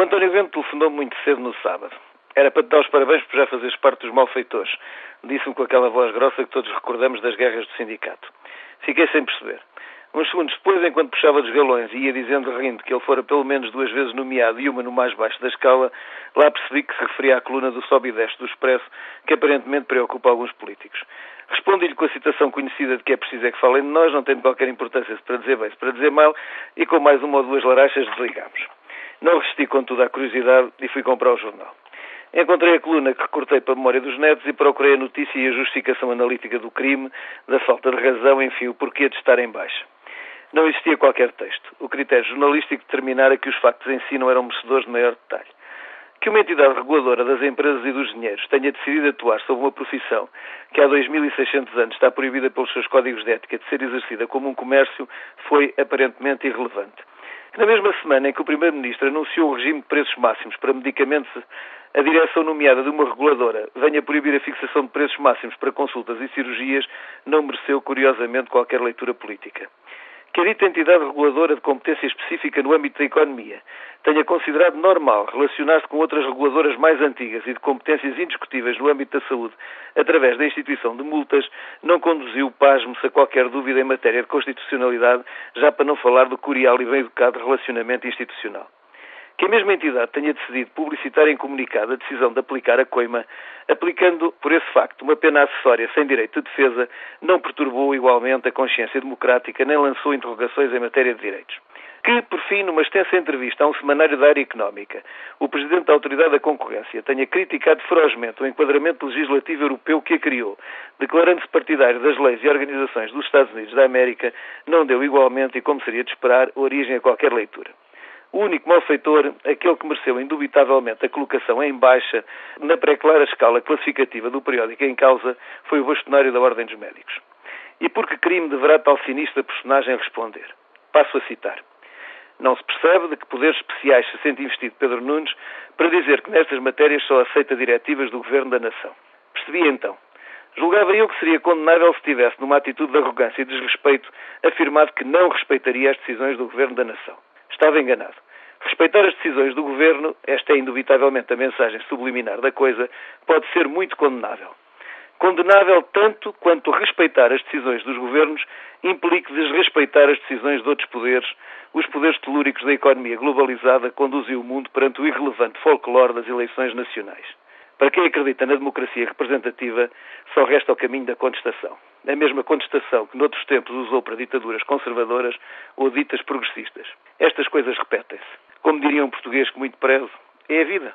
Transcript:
O António Vento telefonou-me muito cedo no sábado. Era para te dar os parabéns por já fazeres parte dos malfeitores. Disse-me com aquela voz grossa que todos recordamos das guerras do sindicato. Fiquei sem perceber. Uns segundos depois, enquanto puxava dos galões e ia dizendo rindo que ele fora pelo menos duas vezes nomeado e uma no mais baixo da escala, lá percebi que se referia à coluna do Sobe e Desce do Expresso, que aparentemente preocupa alguns políticos. Respondi-lhe com a citação conhecida de que é preciso é que falem de nós, não tendo qualquer importância se para dizer bem, se para dizer mal, e com mais uma ou duas larachas desligamos. Não resisti, contudo, à curiosidade e fui comprar o jornal. Encontrei a coluna que recortei para a memória dos netos e procurei a notícia e a justificação analítica do crime, da falta de razão, enfim, o porquê de estar em baixa. Não existia qualquer texto. O critério jornalístico determinara que os factos em si não eram merecedores de maior detalhe. Que uma entidade reguladora das empresas e dos dinheiros tenha decidido atuar sobre uma profissão que há 2.600 anos está proibida pelos seus códigos de ética de ser exercida como um comércio foi aparentemente irrelevante. Na mesma semana em que o Primeiro-Ministro anunciou o regime de preços máximos para medicamentos, a direção nomeada de uma reguladora venha proibir a fixação de preços máximos para consultas e cirurgias não mereceu, curiosamente, qualquer leitura política que a dita entidade reguladora de competência específica no âmbito da economia tenha considerado normal relacionar-se com outras reguladoras mais antigas e de competências indiscutíveis no âmbito da saúde através da instituição de multas, não conduziu, pasmo-se, a qualquer dúvida em matéria de constitucionalidade, já para não falar do curial e bem educado relacionamento institucional. Que a mesma entidade tenha decidido publicitar em comunicado a decisão de aplicar a coima, aplicando, por esse facto, uma pena acessória sem direito de defesa, não perturbou igualmente a consciência democrática nem lançou interrogações em matéria de direitos. Que, por fim, numa extensa entrevista a um semanário da área económica, o Presidente da Autoridade da Concorrência tenha criticado ferozmente o enquadramento legislativo europeu que a criou, declarando-se partidário das leis e organizações dos Estados Unidos da América, não deu igualmente, e como seria de esperar, origem a qualquer leitura. O único malfeitor, aquele que mereceu indubitavelmente a colocação em baixa na pré-clara escala classificativa do periódico em causa, foi o bastonário da Ordem dos Médicos. E por que crime deverá tal sinistra personagem responder? Passo a citar. Não se percebe de que poderes especiais se sente investido Pedro Nunes para dizer que nestas matérias só aceita diretivas do Governo da Nação. Percebi então. Julgava eu que seria condenável se tivesse, numa atitude de arrogância e desrespeito, afirmado que não respeitaria as decisões do Governo da Nação. Estava enganado. Respeitar as decisões do governo, esta é indubitavelmente a mensagem subliminar da coisa, pode ser muito condenável. Condenável tanto quanto respeitar as decisões dos governos implique desrespeitar as decisões de outros poderes, os poderes telúricos da economia globalizada conduzem o mundo perante o irrelevante folclore das eleições nacionais. Para quem acredita na democracia representativa, só resta o caminho da contestação. A mesma contestação que noutros tempos usou para ditaduras conservadoras ou ditas progressistas. Estas coisas repetem-se. Como diria um português que muito prezo, é a vida.